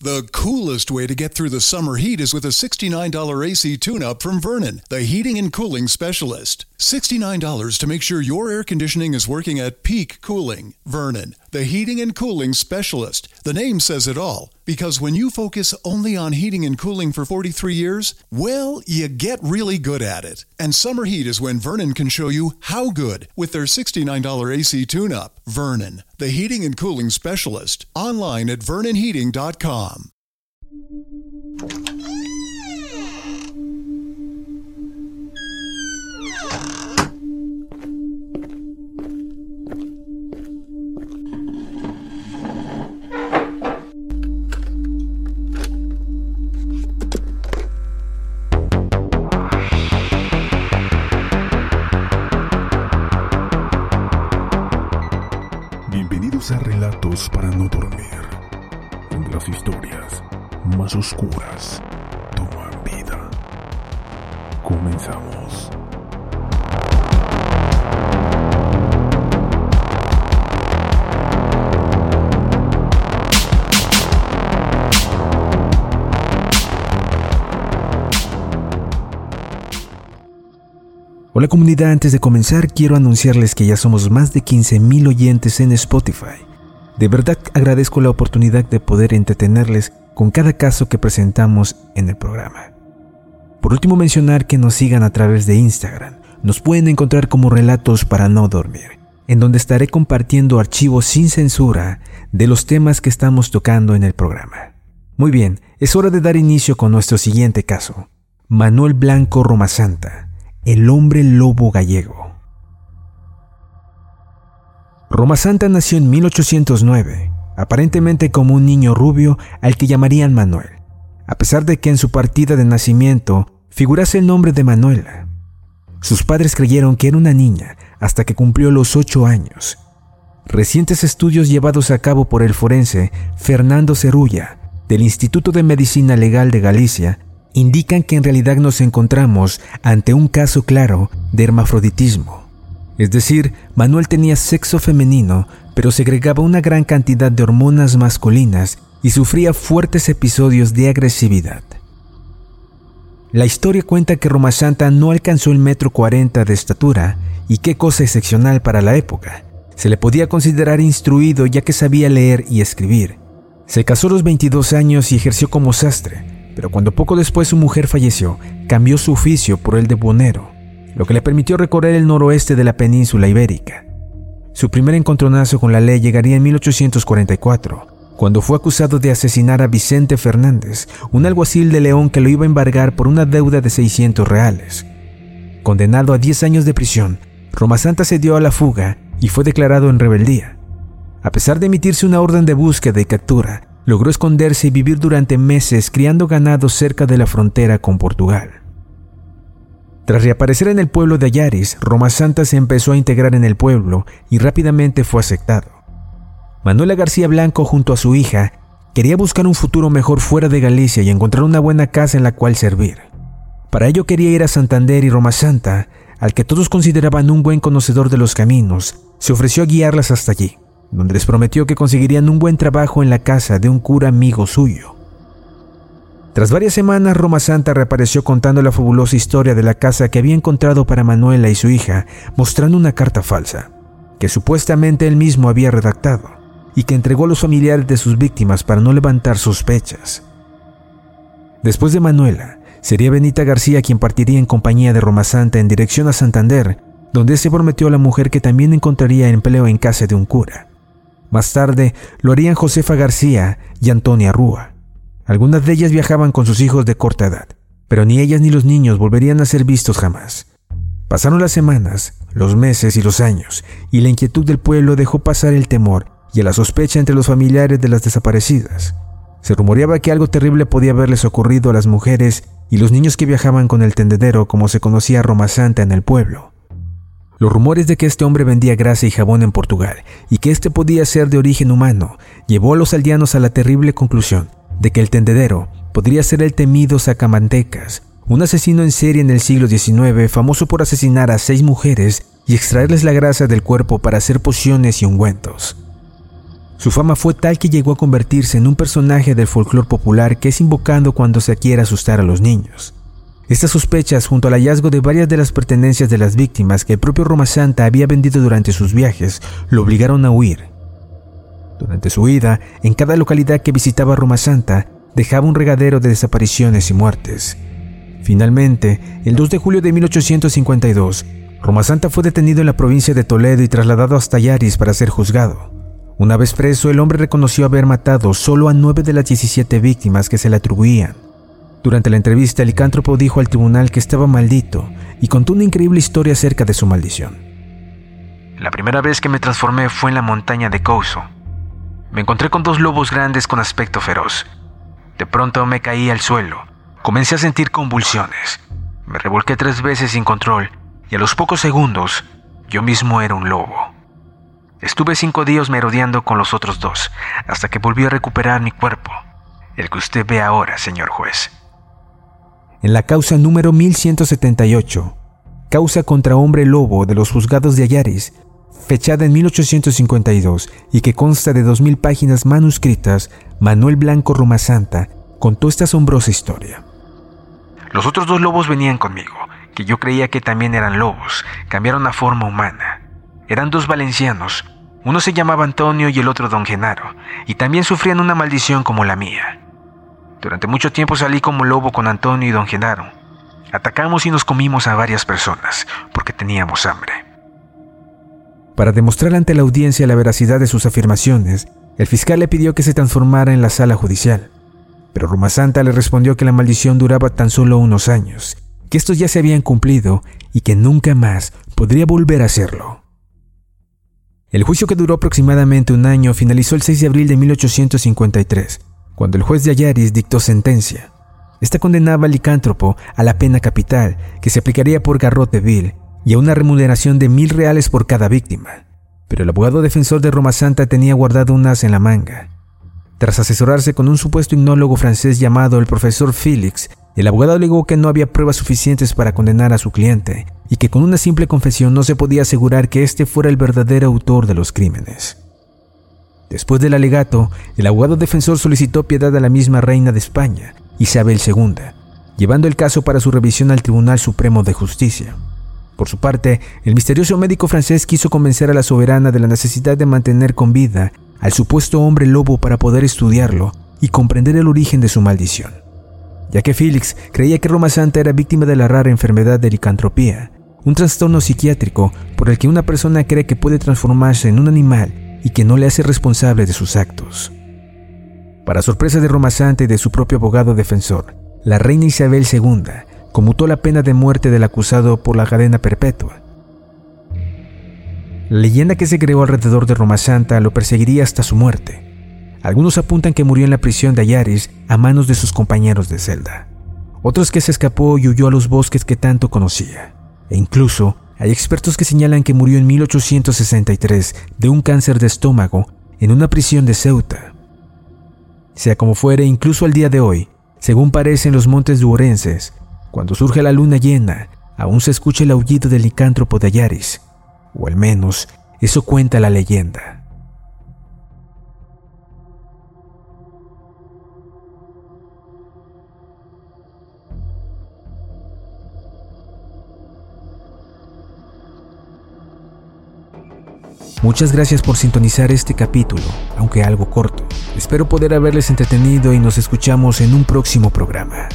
The coolest way to get through the summer heat is with a $69 AC tune up from Vernon, the heating and cooling specialist. $69 to make sure your air conditioning is working at peak cooling. Vernon, the heating and cooling specialist. The name says it all. Because when you focus only on heating and cooling for 43 years, well, you get really good at it. And summer heat is when Vernon can show you how good with their $69 AC tune up. Vernon, the heating and cooling specialist. Online at vernonheating.com. Bienvenidos a Relatos para no dormir, las historias más oscuras toman vida. Comenzamos. Hola comunidad, antes de comenzar quiero anunciarles que ya somos más de 15.000 oyentes en Spotify. De verdad agradezco la oportunidad de poder entretenerles con cada caso que presentamos en el programa. Por último mencionar que nos sigan a través de Instagram. Nos pueden encontrar como Relatos para no dormir, en donde estaré compartiendo archivos sin censura de los temas que estamos tocando en el programa. Muy bien, es hora de dar inicio con nuestro siguiente caso. Manuel Blanco Romasanta el hombre lobo gallego. Roma Santa nació en 1809, aparentemente como un niño rubio al que llamarían Manuel, a pesar de que en su partida de nacimiento figurase el nombre de Manuela. Sus padres creyeron que era una niña hasta que cumplió los ocho años. Recientes estudios llevados a cabo por el forense Fernando Cerulla del Instituto de Medicina Legal de Galicia indican que en realidad nos encontramos ante un caso claro de hermafroditismo. Es decir, Manuel tenía sexo femenino, pero segregaba una gran cantidad de hormonas masculinas y sufría fuertes episodios de agresividad. La historia cuenta que Roma Santa no alcanzó el metro cuarenta de estatura, y qué cosa excepcional para la época. Se le podía considerar instruido ya que sabía leer y escribir. Se casó a los 22 años y ejerció como sastre, pero cuando poco después su mujer falleció, cambió su oficio por el de buhonero, lo que le permitió recorrer el noroeste de la península ibérica. Su primer encontronazo con la ley llegaría en 1844, cuando fue acusado de asesinar a Vicente Fernández, un alguacil de León que lo iba a embargar por una deuda de 600 reales. Condenado a 10 años de prisión, Roma Santa se dio a la fuga y fue declarado en rebeldía. A pesar de emitirse una orden de búsqueda y captura, logró esconderse y vivir durante meses criando ganado cerca de la frontera con Portugal. Tras reaparecer en el pueblo de Ayaris, Roma Santa se empezó a integrar en el pueblo y rápidamente fue aceptado. Manuela García Blanco junto a su hija quería buscar un futuro mejor fuera de Galicia y encontrar una buena casa en la cual servir. Para ello quería ir a Santander y Roma Santa, al que todos consideraban un buen conocedor de los caminos, se ofreció a guiarlas hasta allí donde les prometió que conseguirían un buen trabajo en la casa de un cura amigo suyo. Tras varias semanas, Roma Santa reapareció contando la fabulosa historia de la casa que había encontrado para Manuela y su hija, mostrando una carta falsa, que supuestamente él mismo había redactado, y que entregó a los familiares de sus víctimas para no levantar sospechas. Después de Manuela, sería Benita García quien partiría en compañía de Roma Santa en dirección a Santander, donde se prometió a la mujer que también encontraría empleo en casa de un cura. Más tarde lo harían Josefa García y Antonia Rúa. Algunas de ellas viajaban con sus hijos de corta edad, pero ni ellas ni los niños volverían a ser vistos jamás. Pasaron las semanas, los meses y los años, y la inquietud del pueblo dejó pasar el temor y la sospecha entre los familiares de las desaparecidas. Se rumoreaba que algo terrible podía haberles ocurrido a las mujeres y los niños que viajaban con el tendedero como se conocía Roma Santa en el pueblo. Los rumores de que este hombre vendía grasa y jabón en Portugal y que este podía ser de origen humano llevó a los aldeanos a la terrible conclusión de que el tendedero podría ser el temido Sacamantecas, un asesino en serie en el siglo XIX famoso por asesinar a seis mujeres y extraerles la grasa del cuerpo para hacer pociones y ungüentos. Su fama fue tal que llegó a convertirse en un personaje del folclore popular que es invocado cuando se quiere asustar a los niños. Estas sospechas, junto al hallazgo de varias de las pertenencias de las víctimas que el propio Roma Santa había vendido durante sus viajes, lo obligaron a huir. Durante su huida, en cada localidad que visitaba Roma Santa, dejaba un regadero de desapariciones y muertes. Finalmente, el 2 de julio de 1852, Roma Santa fue detenido en la provincia de Toledo y trasladado hasta Yaris para ser juzgado. Una vez preso, el hombre reconoció haber matado solo a nueve de las 17 víctimas que se le atribuían. Durante la entrevista, el licántropo dijo al tribunal que estaba maldito y contó una increíble historia acerca de su maldición. La primera vez que me transformé fue en la montaña de Couso. Me encontré con dos lobos grandes con aspecto feroz. De pronto me caí al suelo. Comencé a sentir convulsiones. Me revolqué tres veces sin control y a los pocos segundos yo mismo era un lobo. Estuve cinco días merodeando con los otros dos, hasta que volví a recuperar mi cuerpo, el que usted ve ahora, señor juez. En la causa número 1178, causa contra hombre lobo de los juzgados de Ayaris, fechada en 1852 y que consta de 2.000 páginas manuscritas, Manuel Blanco Romasanta contó esta asombrosa historia. Los otros dos lobos venían conmigo, que yo creía que también eran lobos, cambiaron a forma humana. Eran dos valencianos, uno se llamaba Antonio y el otro Don Genaro, y también sufrían una maldición como la mía. Durante mucho tiempo salí como lobo con Antonio y Don Genaro. Atacamos y nos comimos a varias personas, porque teníamos hambre. Para demostrar ante la audiencia la veracidad de sus afirmaciones, el fiscal le pidió que se transformara en la sala judicial. Pero Roma Santa le respondió que la maldición duraba tan solo unos años, que estos ya se habían cumplido y que nunca más podría volver a hacerlo. El juicio que duró aproximadamente un año finalizó el 6 de abril de 1853, cuando el juez de Ayaris dictó sentencia. Esta condenaba al licántropo a la pena capital, que se aplicaría por garrote vil, y a una remuneración de mil reales por cada víctima. Pero el abogado defensor de Roma Santa tenía guardado un as en la manga. Tras asesorarse con un supuesto hipnólogo francés llamado el profesor Félix, el abogado alegó que no había pruebas suficientes para condenar a su cliente y que con una simple confesión no se podía asegurar que éste fuera el verdadero autor de los crímenes. Después del alegato, el abogado defensor solicitó piedad a la misma reina de España, Isabel II, llevando el caso para su revisión al Tribunal Supremo de Justicia. Por su parte, el misterioso médico francés quiso convencer a la soberana de la necesidad de mantener con vida al supuesto hombre lobo para poder estudiarlo y comprender el origen de su maldición ya que Félix creía que Roma Santa era víctima de la rara enfermedad de licantropía, un trastorno psiquiátrico por el que una persona cree que puede transformarse en un animal y que no le hace responsable de sus actos. Para sorpresa de Roma Santa y de su propio abogado defensor, la reina Isabel II conmutó la pena de muerte del acusado por la cadena perpetua. La leyenda que se creó alrededor de Roma Santa lo perseguiría hasta su muerte, algunos apuntan que murió en la prisión de Ayaris a manos de sus compañeros de celda. Otros que se escapó y huyó a los bosques que tanto conocía. E incluso hay expertos que señalan que murió en 1863 de un cáncer de estómago en una prisión de Ceuta. Sea como fuere, incluso al día de hoy, según parece en los montes duorenses, cuando surge la luna llena, aún se escucha el aullido del licántropo de Ayaris, o al menos eso cuenta la leyenda. Muchas gracias por sintonizar este capítulo, aunque algo corto. Espero poder haberles entretenido y nos escuchamos en un próximo programa.